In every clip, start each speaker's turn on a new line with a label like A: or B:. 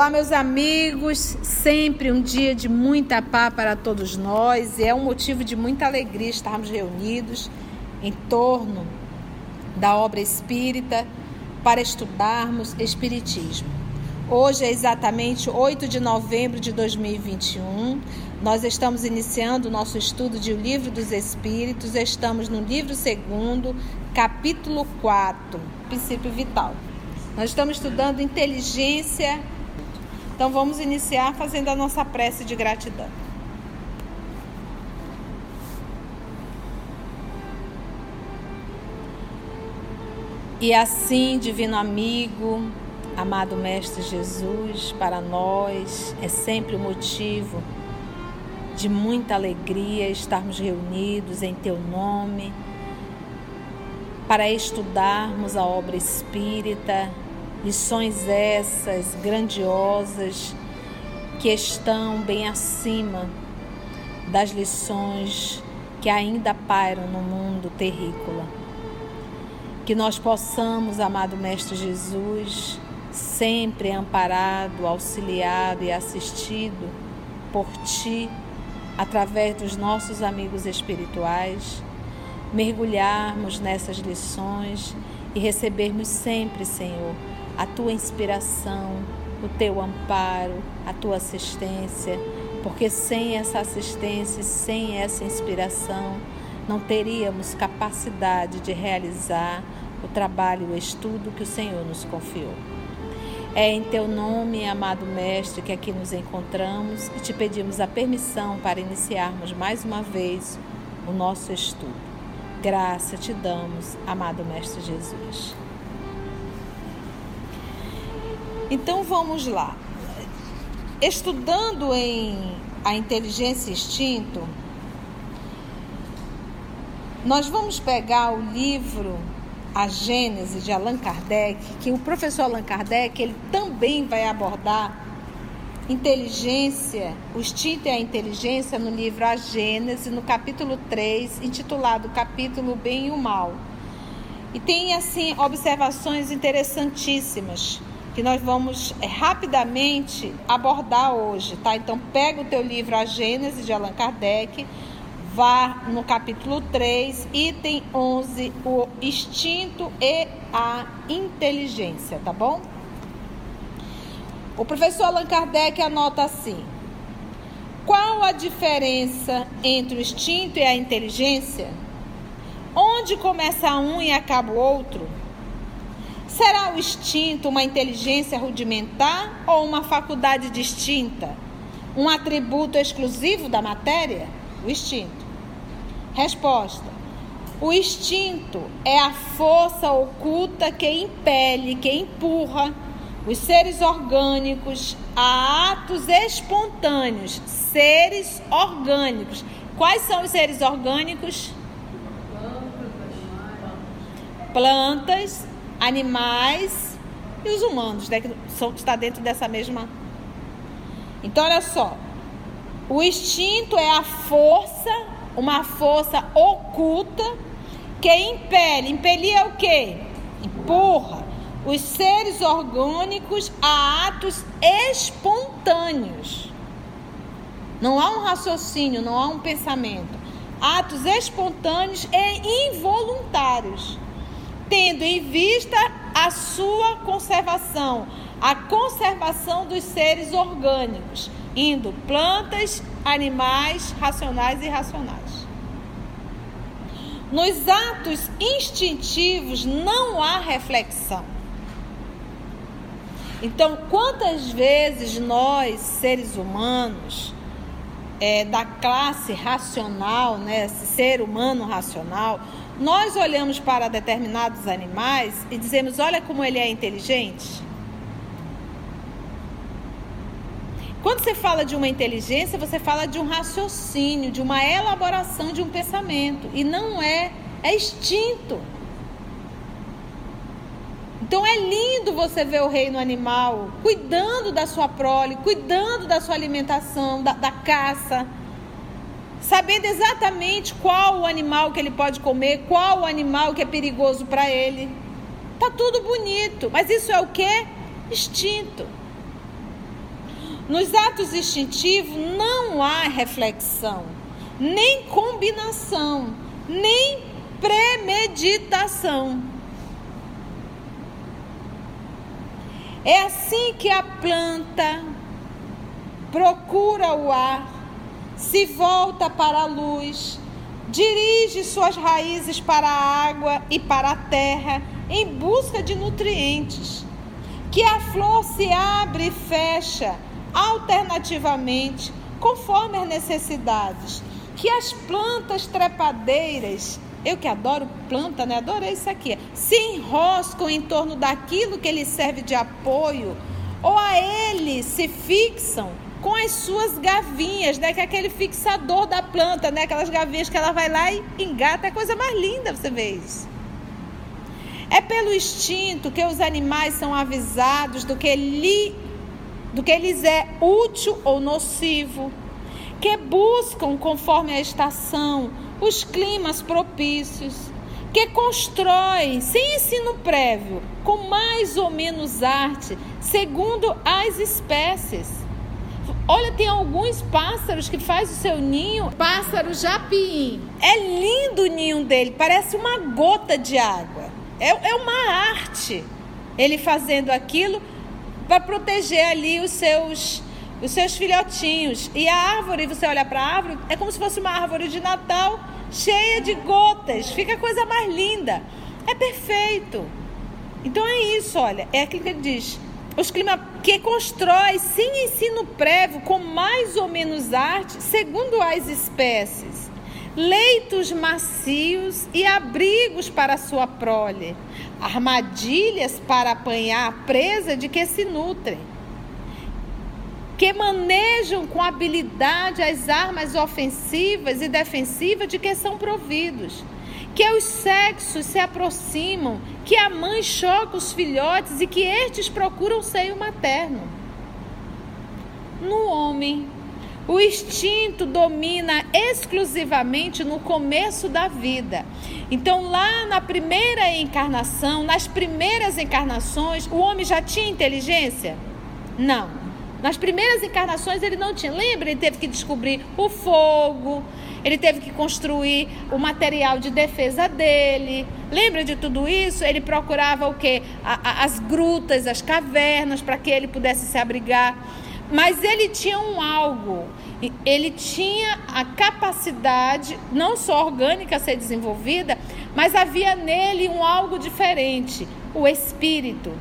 A: Olá, meus amigos. Sempre um dia de muita paz para todos nós e é um motivo de muita alegria estarmos reunidos em torno da obra espírita para estudarmos Espiritismo. Hoje é exatamente 8 de novembro de 2021. Nós estamos iniciando o nosso estudo de O Livro dos Espíritos. Estamos no livro segundo, capítulo 4, Princípio Vital. Nós estamos estudando inteligência então vamos iniciar fazendo a nossa prece de gratidão. E assim, divino amigo, amado Mestre Jesus, para nós é sempre o um motivo de muita alegria estarmos reunidos em Teu nome para estudarmos a obra espírita Lições essas grandiosas que estão bem acima das lições que ainda pairam no mundo terrícola. Que nós possamos, amado Mestre Jesus, sempre amparado, auxiliado e assistido por Ti, através dos nossos amigos espirituais, mergulharmos nessas lições e recebermos sempre, Senhor, a tua inspiração, o teu amparo, a tua assistência, porque sem essa assistência, sem essa inspiração, não teríamos capacidade de realizar o trabalho o estudo que o Senhor nos confiou. É em teu nome, amado Mestre, que aqui nos encontramos e te pedimos a permissão para iniciarmos mais uma vez o nosso estudo. Graça te damos, amado Mestre Jesus. Então vamos lá. Estudando em a inteligência e instinto, nós vamos pegar o livro A Gênese de Allan Kardec, que o professor Allan Kardec ele também vai abordar inteligência, o instinto e a inteligência no livro A Gênese, no capítulo 3, intitulado Capítulo Bem e o Mal. E tem assim observações interessantíssimas que nós vamos é, rapidamente abordar hoje, tá? Então pega o teu livro A Gênese de Allan Kardec, vá no capítulo 3, item 11, o instinto e a inteligência, tá bom? O professor Allan Kardec anota assim: Qual a diferença entre o instinto e a inteligência? Onde começa um e acaba o outro? Será o instinto uma inteligência rudimentar ou uma faculdade distinta? Um atributo exclusivo da matéria? O instinto. Resposta: O instinto é a força oculta que impele, que empurra os seres orgânicos a atos espontâneos. Seres orgânicos. Quais são os seres orgânicos? Plantas, animais e os humanos, né, que são, está dentro dessa mesma. Então, olha só. O instinto é a força, uma força oculta que impele. Impelir é o quê? Empurra os seres orgânicos a atos espontâneos. Não há um raciocínio, não há um pensamento. Atos espontâneos e involuntários tendo em vista a sua conservação, a conservação dos seres orgânicos, indo plantas, animais, racionais e irracionais. Nos atos instintivos não há reflexão. Então, quantas vezes nós, seres humanos, é, da classe racional, né, ser humano racional, nós olhamos para determinados animais e dizemos: olha como ele é inteligente. Quando você fala de uma inteligência, você fala de um raciocínio, de uma elaboração de um pensamento. E não é, é instinto. Então é lindo você ver o reino animal cuidando da sua prole, cuidando da sua alimentação, da, da caça sabendo exatamente qual o animal que ele pode comer, qual o animal que é perigoso para ele. Tá tudo bonito, mas isso é o que? Instinto. Nos atos instintivos não há reflexão, nem combinação, nem premeditação. É assim que a planta procura o ar, se volta para a luz, dirige suas raízes para a água e para a terra em busca de nutrientes. Que a flor se abre e fecha alternativamente, conforme as necessidades. Que as plantas trepadeiras, eu que adoro planta, né? Adorei isso aqui. Se enroscam em torno daquilo que lhe serve de apoio, ou a ele se fixam com as suas gavinhas, né? Que é aquele fixador da planta, né? Aquelas gavinhas que ela vai lá e engata. É a coisa mais linda você vê isso. É pelo instinto que os animais são avisados do que, lhe, do que lhes é útil ou nocivo, que buscam, conforme a estação, os climas propícios, que constroem, sem ensino prévio, com mais ou menos arte, segundo as espécies Olha, tem alguns pássaros que faz o seu ninho, pássaro japim. É lindo o ninho dele, parece uma gota de água. É, é uma arte ele fazendo aquilo para proteger ali os seus os seus filhotinhos. E a árvore, você olha para a árvore, é como se fosse uma árvore de Natal cheia de gotas. Fica a coisa mais linda. É perfeito. Então é isso, olha, é aquilo que ele diz os clima que constrói sem ensino prévio, com mais ou menos arte, segundo as espécies, leitos macios e abrigos para sua prole, armadilhas para apanhar a presa de que se nutrem, que manejam com habilidade as armas ofensivas e defensivas de que são providos que os sexos se aproximam, que a mãe choca os filhotes e que estes procuram o seio materno. No homem, o instinto domina exclusivamente no começo da vida. Então, lá na primeira encarnação, nas primeiras encarnações, o homem já tinha inteligência? Não. Nas primeiras encarnações ele não tinha. Lembra? Ele teve que descobrir o fogo, ele teve que construir o material de defesa dele. Lembra de tudo isso? Ele procurava o quê? as grutas, as cavernas, para que ele pudesse se abrigar. Mas ele tinha um algo. Ele tinha a capacidade, não só orgânica a ser desenvolvida, mas havia nele um algo diferente, o espírito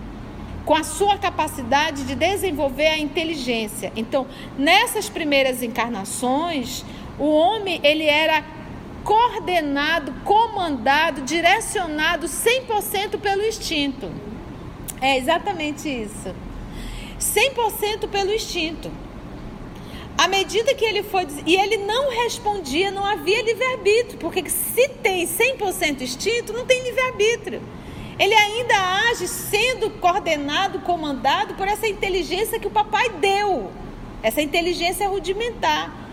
A: com a sua capacidade de desenvolver a inteligência. Então, nessas primeiras encarnações, o homem ele era coordenado, comandado, direcionado 100% pelo instinto. É exatamente isso. 100% pelo instinto. À medida que ele foi. E ele não respondia, não havia livre-arbítrio. Porque se tem 100% instinto, não tem livre-arbítrio. Ele ainda age sendo coordenado, comandado por essa inteligência que o papai deu. Essa inteligência rudimentar.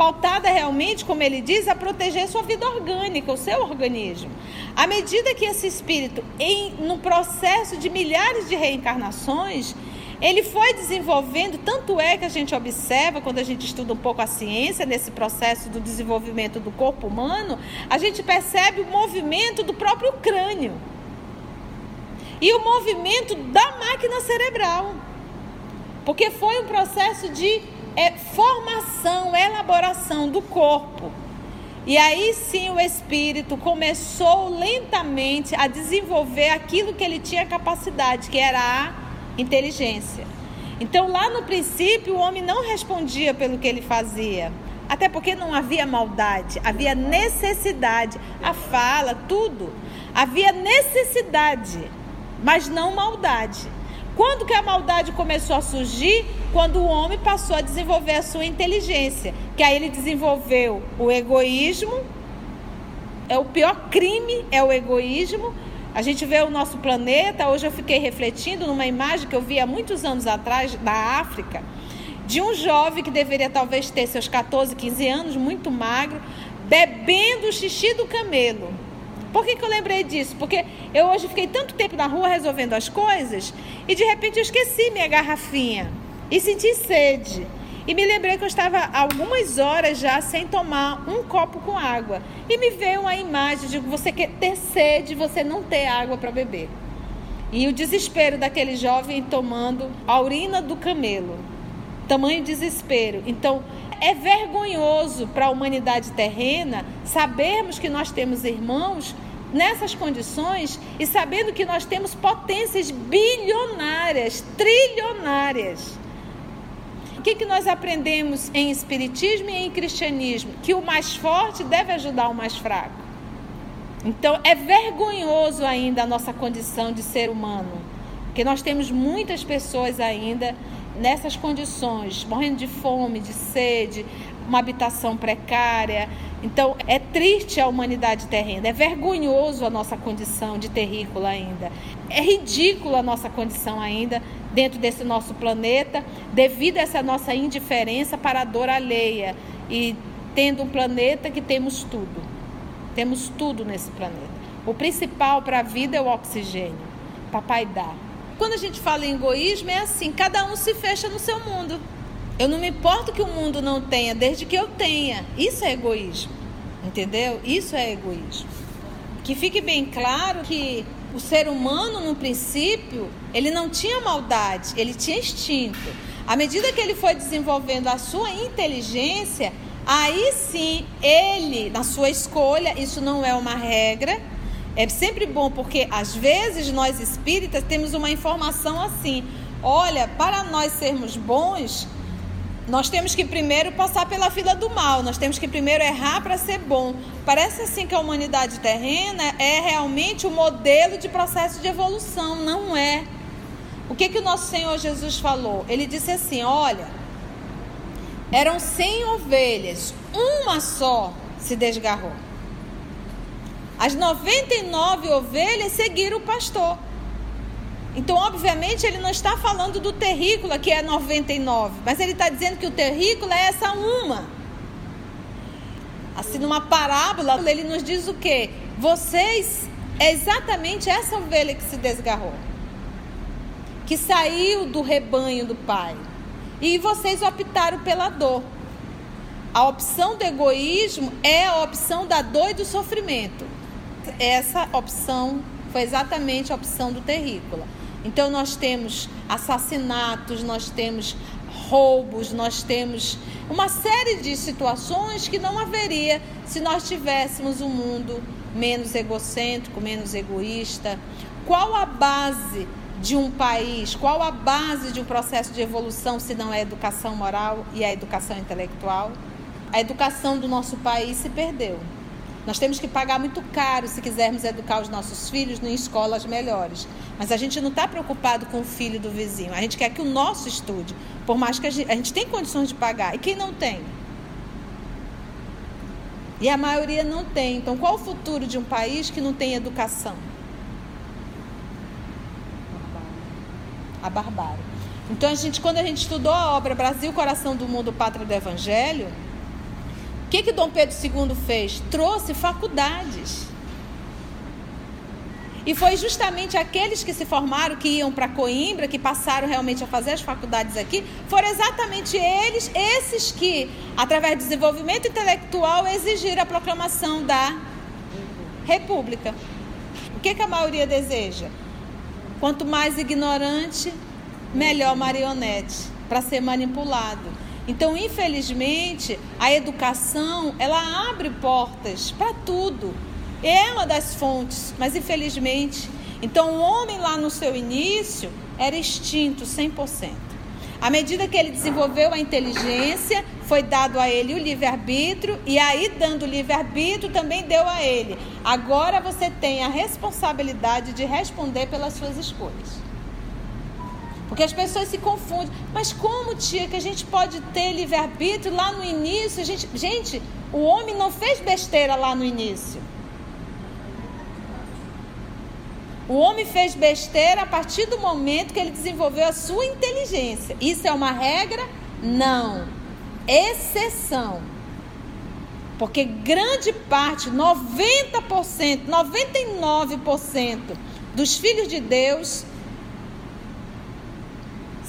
A: Pautada realmente, como ele diz, a proteger sua vida orgânica, o seu organismo. À medida que esse espírito, em, no processo de milhares de reencarnações, ele foi desenvolvendo, tanto é que a gente observa quando a gente estuda um pouco a ciência, nesse processo do desenvolvimento do corpo humano, a gente percebe o movimento do próprio crânio e o movimento da máquina cerebral. Porque foi um processo de é, formação, elaboração do corpo. E aí sim o espírito começou lentamente a desenvolver aquilo que ele tinha capacidade, que era a inteligência. Então, lá no princípio, o homem não respondia pelo que ele fazia. Até porque não havia maldade, havia necessidade. A fala, tudo. Havia necessidade mas não maldade. Quando que a maldade começou a surgir? Quando o homem passou a desenvolver a sua inteligência, que aí ele desenvolveu o egoísmo. É o pior crime é o egoísmo. A gente vê o nosso planeta. Hoje eu fiquei refletindo numa imagem que eu vi há muitos anos atrás da África, de um jovem que deveria talvez ter seus 14, 15 anos, muito magro, bebendo o xixi do camelo. Por que, que eu lembrei disso? Porque eu hoje fiquei tanto tempo na rua resolvendo as coisas e de repente eu esqueci minha garrafinha. e senti sede. E me lembrei que eu estava algumas horas já sem tomar um copo com água. E me veio uma imagem de você ter sede você não ter água para beber. E o desespero daquele jovem tomando a urina do camelo. Tamanho desespero. Então, é vergonhoso para a humanidade terrena sabermos que nós temos irmãos nessas condições e sabendo que nós temos potências bilionárias, trilionárias. O que, que nós aprendemos em Espiritismo e em Cristianismo? Que o mais forte deve ajudar o mais fraco. Então é vergonhoso ainda a nossa condição de ser humano, porque nós temos muitas pessoas ainda nessas condições, morrendo de fome, de sede, uma habitação precária. Então, é triste a humanidade terrena, é vergonhoso a nossa condição de terrícola ainda. É ridícula a nossa condição ainda dentro desse nosso planeta, devido a essa nossa indiferença para a dor alheia e tendo um planeta que temos tudo. Temos tudo nesse planeta. O principal para a vida é o oxigênio. Papai dá. Quando a gente fala em egoísmo, é assim: cada um se fecha no seu mundo. Eu não me importo que o mundo não tenha, desde que eu tenha. Isso é egoísmo. Entendeu? Isso é egoísmo. Que fique bem claro que o ser humano, no princípio, ele não tinha maldade, ele tinha instinto. À medida que ele foi desenvolvendo a sua inteligência, aí sim ele, na sua escolha, isso não é uma regra, é sempre bom porque às vezes nós espíritas temos uma informação assim: olha, para nós sermos bons, nós temos que primeiro passar pela fila do mal, nós temos que primeiro errar para ser bom. Parece assim que a humanidade terrena é realmente o modelo de processo de evolução, não é. O que que o nosso Senhor Jesus falou? Ele disse assim: olha, eram 100 ovelhas, uma só se desgarrou. As 99 ovelhas seguiram o pastor. Então, obviamente, ele não está falando do terrícola, que é 99, mas ele está dizendo que o terrícola é essa uma. Assim, numa parábola, ele nos diz o quê? Vocês, é exatamente essa ovelha que se desgarrou, que saiu do rebanho do pai, e vocês optaram pela dor. A opção do egoísmo é a opção da dor e do sofrimento essa opção foi exatamente a opção do terrícola. Então nós temos assassinatos, nós temos roubos, nós temos uma série de situações que não haveria se nós tivéssemos um mundo menos egocêntrico, menos egoísta. Qual a base de um país, qual a base de um processo de evolução se não é a educação moral e a educação intelectual? A educação do nosso país se perdeu. Nós temos que pagar muito caro se quisermos educar os nossos filhos em escolas melhores. Mas a gente não está preocupado com o filho do vizinho. A gente quer que o nosso estude, por mais que a gente, a gente tem condições de pagar. E quem não tem? E a maioria não tem. Então, qual o futuro de um país que não tem educação? A barbárie. Então, a gente, quando a gente estudou a obra Brasil, Coração do Mundo, Pátria do Evangelho, que, que Dom Pedro II fez? Trouxe faculdades. E foi justamente aqueles que se formaram, que iam para Coimbra, que passaram realmente a fazer as faculdades aqui, foram exatamente eles, esses que, através do desenvolvimento intelectual, exigiram a proclamação da República. O que, que a maioria deseja? Quanto mais ignorante, melhor marionete, para ser manipulado. Então, infelizmente, a educação, ela abre portas para tudo. É uma das fontes, mas infelizmente, então o homem lá no seu início era extinto 100%. À medida que ele desenvolveu a inteligência, foi dado a ele o livre-arbítrio, e aí, dando o livre-arbítrio, também deu a ele. Agora você tem a responsabilidade de responder pelas suas escolhas. Porque as pessoas se confundem. Mas como, tia, que a gente pode ter livre-arbítrio lá no início? A gente, gente, o homem não fez besteira lá no início. O homem fez besteira a partir do momento que ele desenvolveu a sua inteligência. Isso é uma regra? Não. Exceção. Porque grande parte, 90%, 99% dos filhos de Deus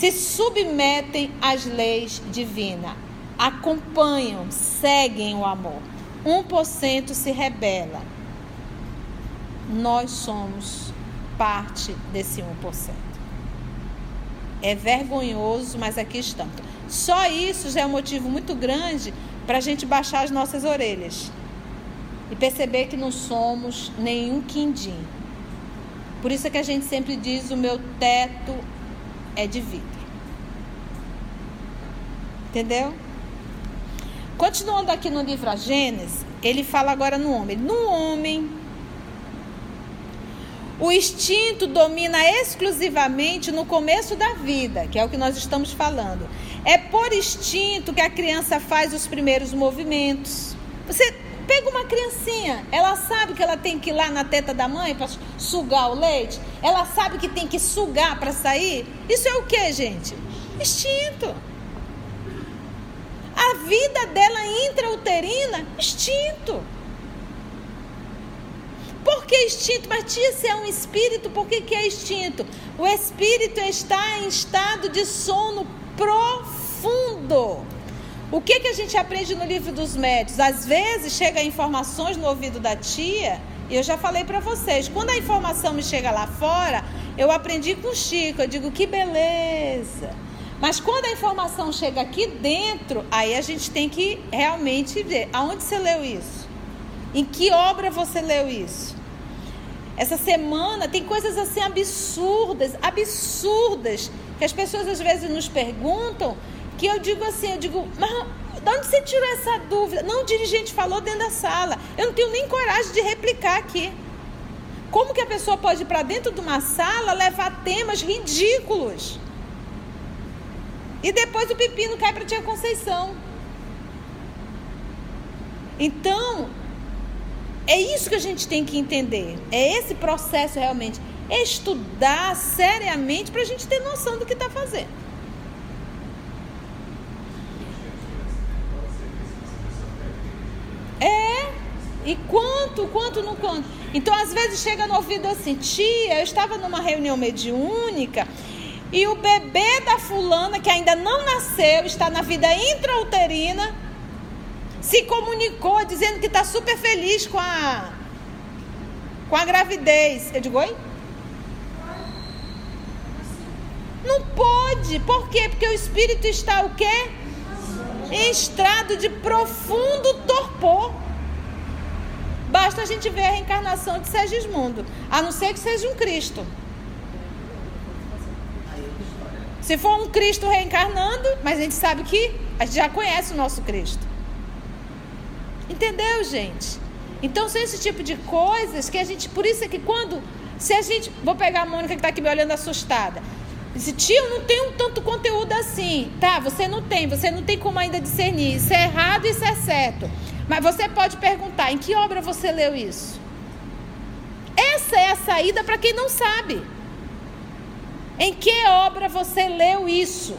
A: se submetem às leis divinas, acompanham, seguem o amor. 1% se rebela. Nós somos parte desse 1%. É vergonhoso, mas aqui estamos. Só isso já é um motivo muito grande para a gente baixar as nossas orelhas e perceber que não somos nenhum quindim. Por isso é que a gente sempre diz: o meu teto é de vidro. Entendeu? Continuando aqui no livro A Gênesis, ele fala agora no homem. No homem, o instinto domina exclusivamente no começo da vida, que é o que nós estamos falando. É por instinto que a criança faz os primeiros movimentos. Você pega uma criancinha, ela sabe que ela tem que ir lá na teta da mãe para sugar o leite? Ela sabe que tem que sugar para sair? Isso é o que, gente? Instinto. A vida dela intrauterina, instinto. Por que instinto? Mas tia, se é um espírito, por que, que é instinto? O espírito está em estado de sono profundo. O que, que a gente aprende no livro dos médios? Às vezes chega informações no ouvido da tia, e eu já falei para vocês, quando a informação me chega lá fora, eu aprendi com o Chico, eu digo que beleza. Mas quando a informação chega aqui dentro, aí a gente tem que realmente ver aonde você leu isso. Em que obra você leu isso? Essa semana tem coisas assim absurdas, absurdas, que as pessoas às vezes nos perguntam, que eu digo assim, eu digo, mas de onde você tirou essa dúvida? Não, o dirigente falou dentro da sala. Eu não tenho nem coragem de replicar aqui. Como que a pessoa pode ir para dentro de uma sala levar temas ridículos? E depois o pepino cai para Tia Conceição. Então, é isso que a gente tem que entender. É esse processo realmente. Estudar seriamente para a gente ter noção do que está fazendo. É. E quanto, quanto não quanto. Então, às vezes chega no ouvido assim, tia, eu estava numa reunião mediúnica e o bebê da fulana, que ainda não nasceu, está na vida intrauterina, se comunicou dizendo que está super feliz com a, com a gravidez. Eu digo, oi? Não pode. Por quê? Porque o espírito está o quê? Em estado de profundo torpor. Basta a gente ver a reencarnação de Sergismundo. A não ser que seja um Cristo. Se for um Cristo reencarnando, mas a gente sabe que a gente já conhece o nosso Cristo. Entendeu, gente? Então são esse tipo de coisas que a gente. Por isso é que quando. Se a gente. Vou pegar a Mônica que está aqui me olhando assustada. Disse, tio, não tem um tanto conteúdo assim. Tá, você não tem, você não tem como ainda discernir. Isso é errado, isso é certo. Mas você pode perguntar: em que obra você leu isso? Essa é a saída para quem não sabe. Em que obra você leu isso?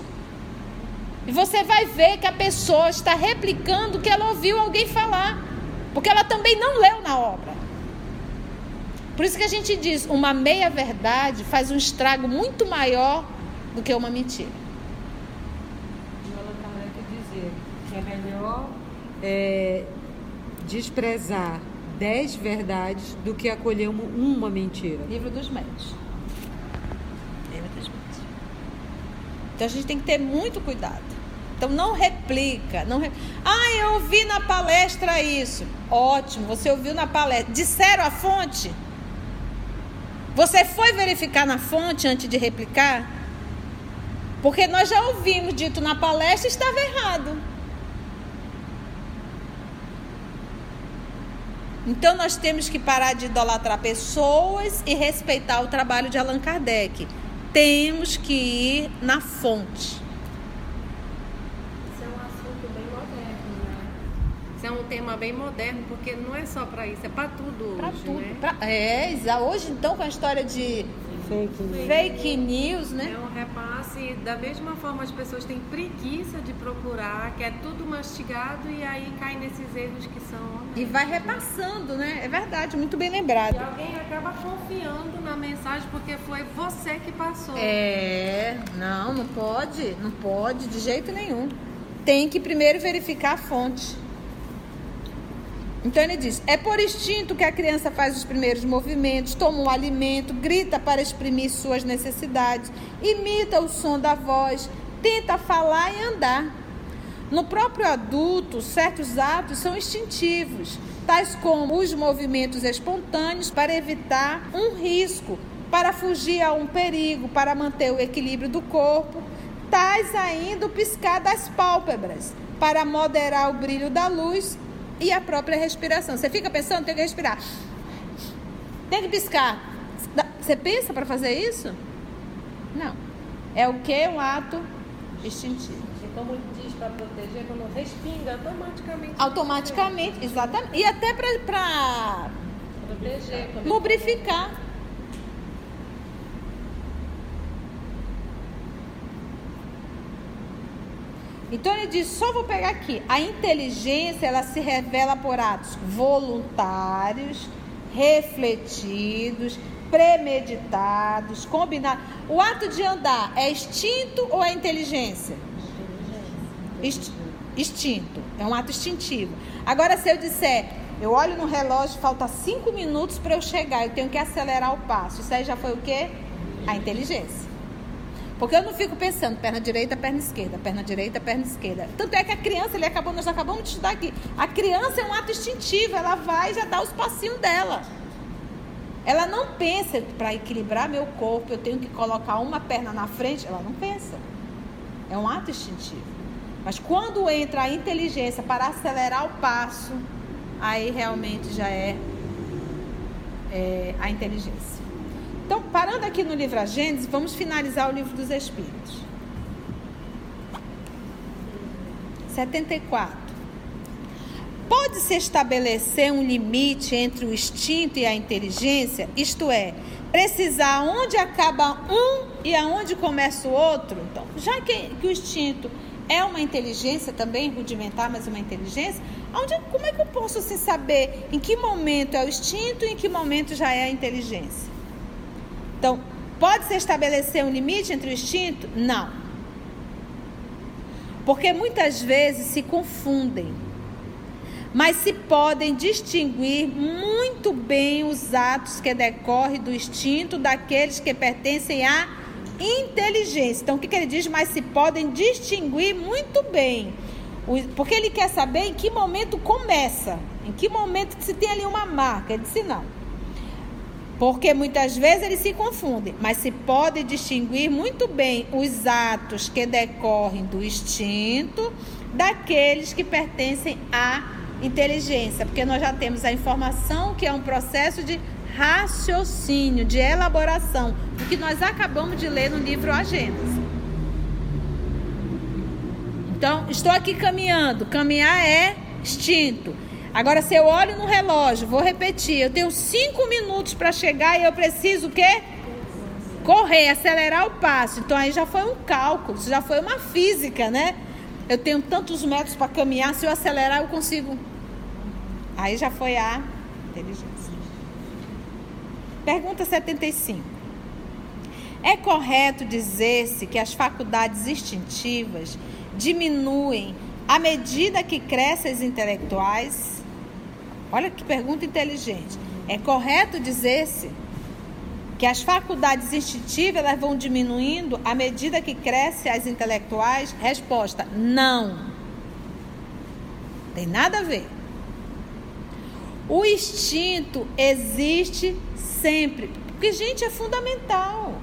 A: E você vai ver que a pessoa está replicando o que ela ouviu alguém falar. Porque ela também não leu na obra. Por isso que a gente diz: uma meia-verdade faz um estrago muito maior do que uma mentira.
B: dizer que é melhor é, desprezar dez verdades do que acolher uma mentira.
A: Livro dos médios. Então a gente tem que ter muito cuidado. Então não replica, não re... Ah, eu ouvi na palestra isso. Ótimo, você ouviu na palestra. Disseram a fonte? Você foi verificar na fonte antes de replicar? Porque nós já ouvimos dito na palestra estava errado. Então nós temos que parar de idolatrar pessoas e respeitar o trabalho de Allan Kardec temos que ir na fonte.
C: Isso é um assunto bem moderno, né? Isso é um tema bem moderno, porque não é só para isso, é para tudo hoje,
A: tudo.
C: né?
A: Pra, é, hoje então com a história de
B: Fake news.
A: Fake news, né?
C: É um repasse, da mesma forma as pessoas têm preguiça de procurar, que é tudo mastigado e aí cai nesses erros que são.
A: E vai repassando, né? É verdade, muito bem
C: E
A: lembrado.
C: alguém acaba confiando na mensagem porque foi você que passou.
A: É, não, não pode, não pode de jeito nenhum. Tem que primeiro verificar a fonte. Então ele diz: é por instinto que a criança faz os primeiros movimentos, toma o alimento, grita para exprimir suas necessidades, imita o som da voz, tenta falar e andar. No próprio adulto, certos atos são instintivos, tais como os movimentos espontâneos para evitar um risco, para fugir a um perigo, para manter o equilíbrio do corpo, tais ainda o piscar das pálpebras, para moderar o brilho da luz e a própria respiração. Você fica pensando, tem que respirar. Tem que piscar. Você pensa para fazer isso? Não. É o que? Um ato instintivo.
C: E como diz para proteger, quando respinga, automaticamente.
A: Automaticamente, exatamente. E até para
C: Proteger. quando-
A: lubrificar. Então ele diz, só vou pegar aqui. A inteligência, ela se revela por atos voluntários, refletidos, premeditados, combinados. O ato de andar é instinto ou é inteligência? Inst- Instinto. É um ato instintivo. Agora, se eu disser, eu olho no relógio, falta cinco minutos para eu chegar, eu tenho que acelerar o passo. Isso aí já foi o quê? A inteligência. Porque eu não fico pensando perna direita, perna esquerda, perna direita, perna esquerda. Tanto é que a criança, ele acabou, nós acabamos de estudar aqui. A criança é um ato instintivo, ela vai já dá os passinhos dela. Ela não pensa para equilibrar meu corpo, eu tenho que colocar uma perna na frente. Ela não pensa. É um ato instintivo. Mas quando entra a inteligência para acelerar o passo, aí realmente já é, é a inteligência. Então, parando aqui no livro A Gênesis, vamos finalizar o livro dos Espíritos. 74. Pode-se estabelecer um limite entre o instinto e a inteligência? Isto é, precisar onde acaba um e aonde começa o outro? Então, já que, que o instinto é uma inteligência também rudimentar, mas uma inteligência, onde, como é que eu posso assim, saber em que momento é o instinto e em que momento já é a inteligência? Então, pode-se estabelecer um limite entre o instinto? Não. Porque muitas vezes se confundem. Mas se podem distinguir muito bem os atos que decorrem do instinto daqueles que pertencem à inteligência. Então, o que, que ele diz? Mas se podem distinguir muito bem. Porque ele quer saber em que momento começa, em que momento que se tem ali uma marca. Ele disse não. Porque muitas vezes eles se confundem, mas se pode distinguir muito bem os atos que decorrem do instinto daqueles que pertencem à inteligência, porque nós já temos a informação que é um processo de raciocínio, de elaboração, o que nós acabamos de ler no livro A Gênesis. Então, estou aqui caminhando. Caminhar é instinto. Agora, se eu olho no relógio, vou repetir, eu tenho cinco minutos para chegar e eu preciso o quê? Correr, acelerar o passo. Então, aí já foi um cálculo, já foi uma física, né? Eu tenho tantos metros para caminhar, se eu acelerar, eu consigo. Aí já foi a inteligência. Pergunta 75. É correto dizer-se que as faculdades instintivas diminuem à medida que crescem as intelectuais? Olha que pergunta inteligente. É correto dizer-se que as faculdades instintivas elas vão diminuindo à medida que crescem as intelectuais? Resposta: não. Tem nada a ver. O instinto existe sempre. Porque, gente, é fundamental.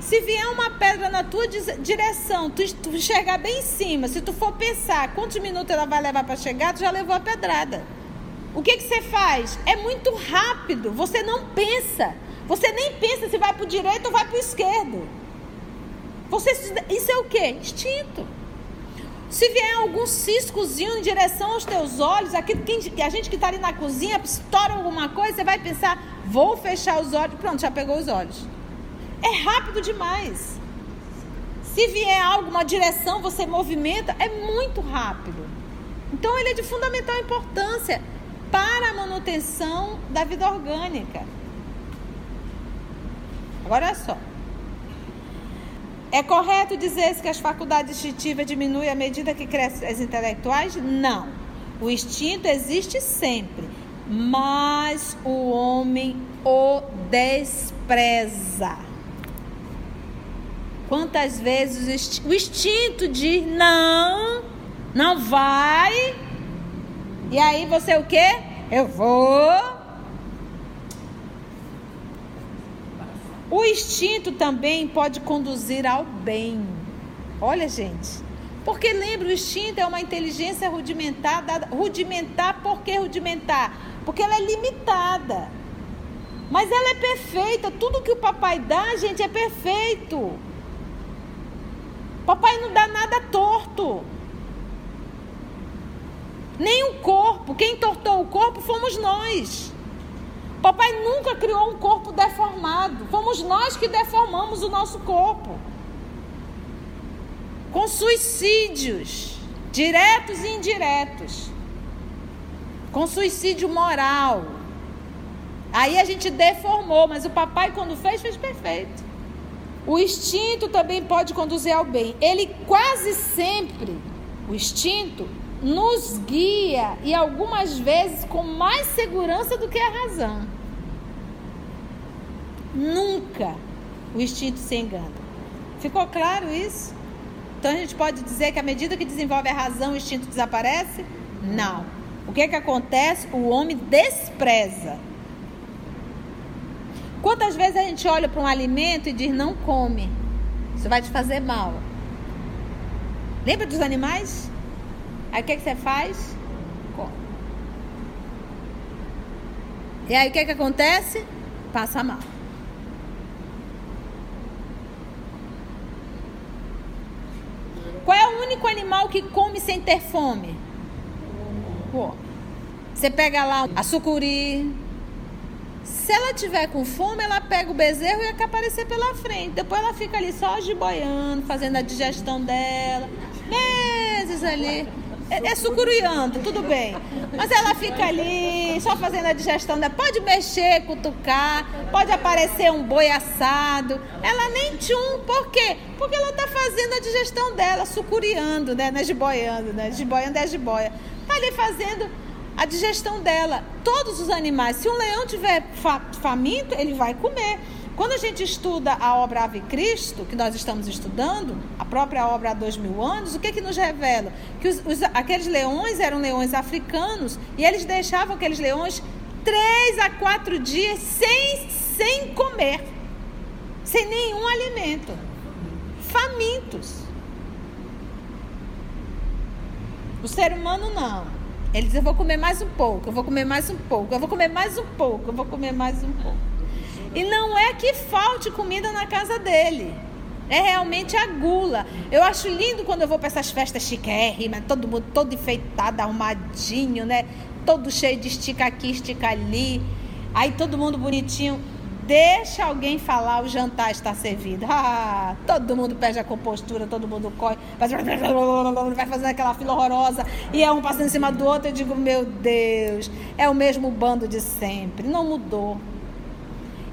A: Se vier uma pedra na tua direção, tu, tu chegar bem em cima, se tu for pensar quantos minutos ela vai levar para chegar, tu já levou a pedrada. O que, que você faz? É muito rápido. Você não pensa. Você nem pensa se vai para o direito ou vai para o esquerdo. Você, isso é o quê? Instinto. Se vier algum ciscozinho em direção aos teus olhos, aqui, quem- a gente que está ali na cozinha, estoura alguma coisa, você vai pensar, vou fechar os olhos. Pronto, já pegou os olhos. É rápido demais. Se vier algo, uma direção, você movimenta, é muito rápido. Então ele é de fundamental importância para a manutenção da vida orgânica. Agora olha só. É correto dizer que as faculdades instintivas diminuem à medida que crescem as intelectuais? Não. O instinto existe sempre, mas o homem o despreza. Quantas vezes o instinto diz não, não vai, e aí você o quê? Eu vou. O instinto também pode conduzir ao bem. Olha, gente. Porque lembra, o instinto é uma inteligência rudimentar. Rudimentar, por que rudimentar? Porque ela é limitada. Mas ela é perfeita. Tudo que o papai dá, gente, é perfeito. Papai não dá nada torto. Nem o corpo. Quem tortou o corpo fomos nós. Papai nunca criou um corpo deformado. Fomos nós que deformamos o nosso corpo. Com suicídios, diretos e indiretos. Com suicídio moral. Aí a gente deformou, mas o papai, quando fez, fez perfeito. O instinto também pode conduzir ao bem. Ele quase sempre, o instinto, nos guia e algumas vezes com mais segurança do que a razão. Nunca o instinto se engana. Ficou claro isso? Então a gente pode dizer que à medida que desenvolve a razão, o instinto desaparece? Não. O que, que acontece? O homem despreza. Quantas vezes a gente olha para um alimento e diz não come? Isso vai te fazer mal. Lembra dos animais? Aí o que, que você faz? Come. E aí o que, que acontece? Passa mal. Qual é o único animal que come sem ter fome? Pô. Você pega lá a sucuri. Se ela tiver com fome, ela pega o bezerro e quer aparecer pela frente. Depois ela fica ali só boiando, fazendo a digestão dela. Meses ali. É, é sucuriando, tudo bem. Mas ela fica ali, só fazendo a digestão dela. Pode mexer, cutucar, pode aparecer um boi assado. Ela nem tchum, por quê? Porque ela está fazendo a digestão dela, sucuriando, né? Não é jiboiando, né? Jiboiando é jiboia. Está ali fazendo a digestão dela. Todos os animais, se um leão tiver faminto, ele vai comer. Quando a gente estuda a obra Ave Cristo, que nós estamos estudando, a própria obra há dois mil anos, o que, que nos revela? Que os, os, aqueles leões eram leões africanos e eles deixavam aqueles leões três a quatro dias sem, sem comer, sem nenhum alimento, famintos. O ser humano não. Ele diz: Eu vou comer mais um pouco, eu vou comer mais um pouco, eu vou comer mais um pouco, eu vou comer mais um pouco. E não é que falte comida na casa dele. É realmente a gula. Eu acho lindo quando eu vou para essas festas chiquérrimas, todo mundo todo enfeitado, arrumadinho, né? Todo cheio de estica aqui, estica ali. Aí todo mundo bonitinho. Deixa alguém falar, o jantar está servido. Ah, todo mundo perde a compostura, todo mundo corre, vai fazendo aquela fila horrorosa e é um passando em cima do outro. Eu digo, meu Deus, é o mesmo bando de sempre, não mudou.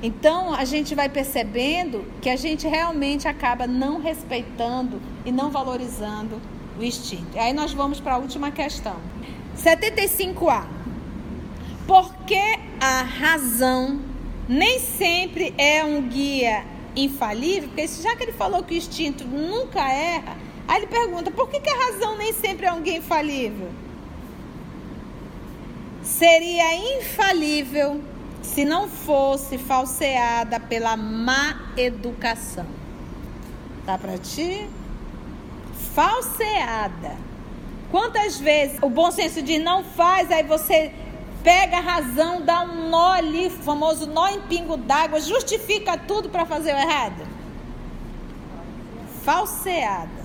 A: Então a gente vai percebendo que a gente realmente acaba não respeitando e não valorizando o instinto. E aí nós vamos para a última questão. 75A. Por que a razão nem sempre é um guia infalível? Porque já que ele falou que o instinto nunca erra, aí ele pergunta: por que, que a razão nem sempre é um guia infalível? Seria infalível se não fosse falseada pela má educação. Tá para ti? Falseada. Quantas vezes o bom senso diz não faz, aí você pega a razão, dá um nó ali, famoso nó em pingo d'água, justifica tudo para fazer o errado? Falseada.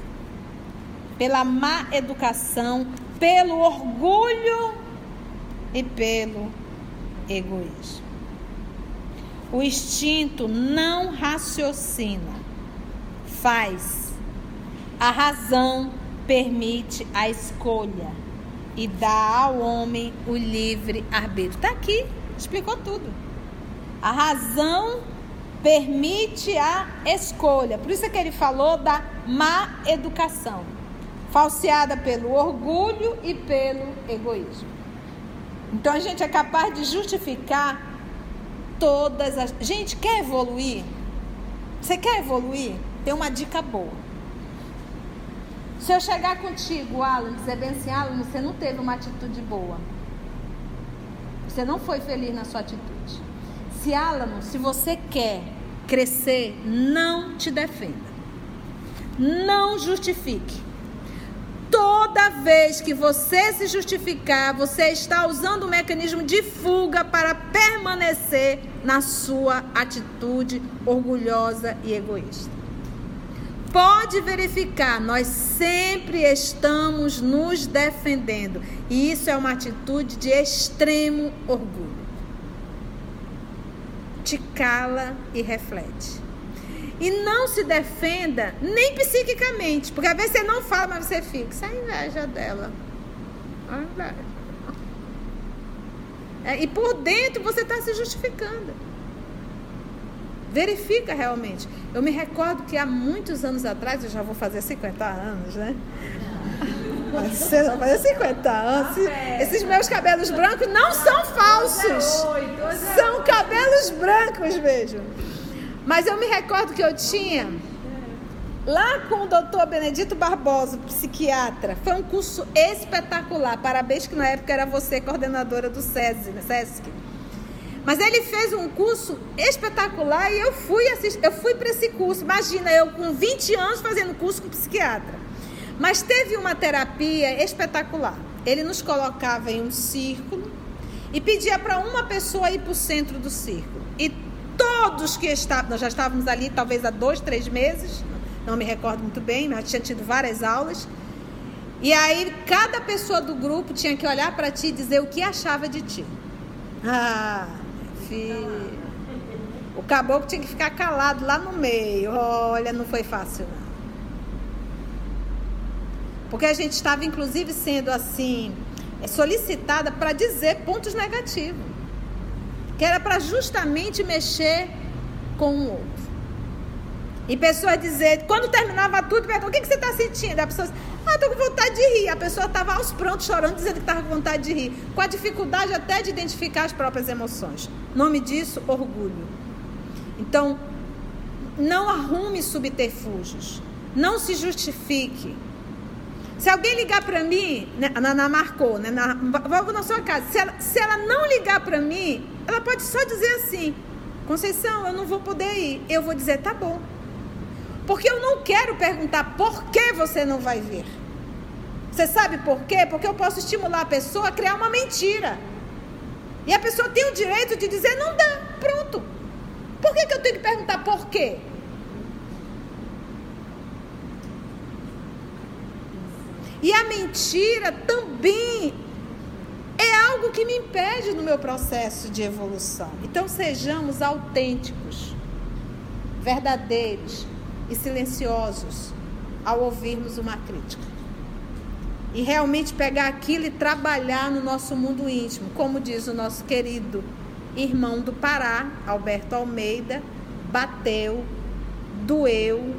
A: Pela má educação, pelo orgulho e pelo egoísmo. O instinto não raciocina, faz. A razão permite a escolha e dá ao homem o livre arbítrio. Está aqui, explicou tudo. A razão permite a escolha. Por isso é que ele falou da má educação, falseada pelo orgulho e pelo egoísmo. Então a gente é capaz de justificar todas as. Gente, quer evoluir? Você quer evoluir? Tem uma dica boa. Se eu chegar contigo, Alan, dizer bem assim, Alan, você não teve uma atitude boa. Você não foi feliz na sua atitude. Se Alan, se você quer crescer, não te defenda. Não justifique. Toda vez que você se justificar, você está usando o um mecanismo de fuga para permanecer na sua atitude orgulhosa e egoísta. Pode verificar, nós sempre estamos nos defendendo. E isso é uma atitude de extremo orgulho. Te cala e reflete. E não se defenda nem psiquicamente, porque às vezes você não fala, mas você fica. Isso é a inveja dela. A inveja. É, e por dentro você está se justificando. Verifica realmente. Eu me recordo que há muitos anos atrás, eu já vou fazer 50 anos, né? Você vai fazer 50 anos. Esses meus cabelos brancos não são falsos. São cabelos brancos, vejo. Mas eu me recordo que eu tinha lá com o doutor Benedito Barbosa, psiquiatra. Foi um curso espetacular. Parabéns que na época era você coordenadora do SESI, né? SESC. Mas ele fez um curso espetacular e eu fui assistir, eu fui para esse curso. Imagina, eu com 20 anos fazendo curso com psiquiatra. Mas teve uma terapia espetacular. Ele nos colocava em um círculo e pedia para uma pessoa ir para o centro do círculo. Todos que estavam, nós já estávamos ali talvez há dois, três meses, não me recordo muito bem, mas tinha tido várias aulas. E aí cada pessoa do grupo tinha que olhar para ti e dizer o que achava de ti. Ah, filho. O caboclo tinha que ficar calado lá no meio. Olha, não foi fácil, não. Porque a gente estava, inclusive, sendo assim, solicitada para dizer pontos negativos. Que era para justamente mexer com o outro. E pessoas dizer, quando terminava tudo, perguntam, o que, que você está sentindo? A pessoa ah, estou com vontade de rir. A pessoa estava aos prontos chorando, dizendo que estava com vontade de rir. Com a dificuldade até de identificar as próprias emoções. Nome disso, orgulho. Então, não arrume subterfúgios. Não se justifique. Se alguém ligar para mim, né, na, na marcou, né, na, vou na sua casa. Se ela, se ela não ligar para mim, ela pode só dizer assim: Conceição, eu não vou poder ir. Eu vou dizer: tá bom. Porque eu não quero perguntar por que você não vai vir. Você sabe por quê? Porque eu posso estimular a pessoa a criar uma mentira. E a pessoa tem o direito de dizer não dá, pronto. Por que, que eu tenho que perguntar por quê? E a mentira também é algo que me impede no meu processo de evolução. Então sejamos autênticos, verdadeiros, e silenciosos ao ouvirmos uma crítica. E realmente pegar aquilo e trabalhar no nosso mundo íntimo, como diz o nosso querido irmão do Pará, Alberto Almeida, bateu, doeu,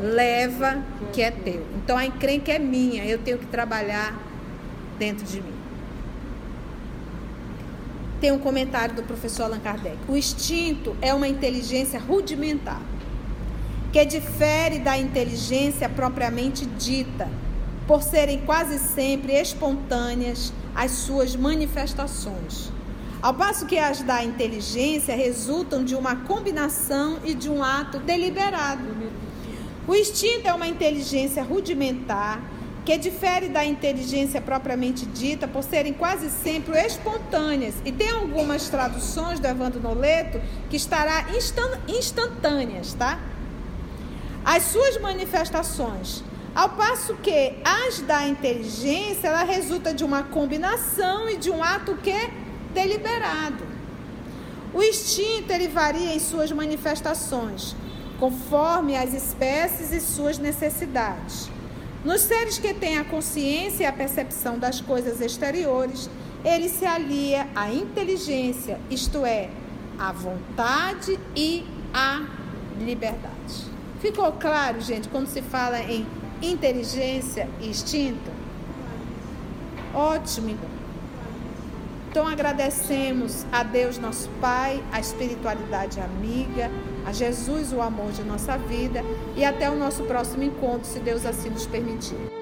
A: leva, que é teu. Então a encrenca é minha, eu tenho que trabalhar dentro de mim. Tem um comentário do professor Allan Kardec. O instinto é uma inteligência rudimentar que difere da inteligência propriamente dita, por serem quase sempre espontâneas as suas manifestações. Ao passo que as da inteligência resultam de uma combinação e de um ato deliberado. O instinto é uma inteligência rudimentar que difere da inteligência propriamente dita por serem quase sempre espontâneas. E tem algumas traduções do Evandro Noleto que estará instantâneas, tá? as suas manifestações. Ao passo que as da inteligência, ela resulta de uma combinação e de um ato que deliberado. O instinto ele varia em suas manifestações, conforme as espécies e suas necessidades. Nos seres que têm a consciência e a percepção das coisas exteriores, ele se alia à inteligência, isto é, à vontade e à liberdade. Ficou claro, gente, quando se fala em inteligência e instinto? Ótimo. Então agradecemos a Deus nosso Pai, a espiritualidade amiga, a Jesus o amor de nossa vida e até o nosso próximo encontro, se Deus assim nos permitir.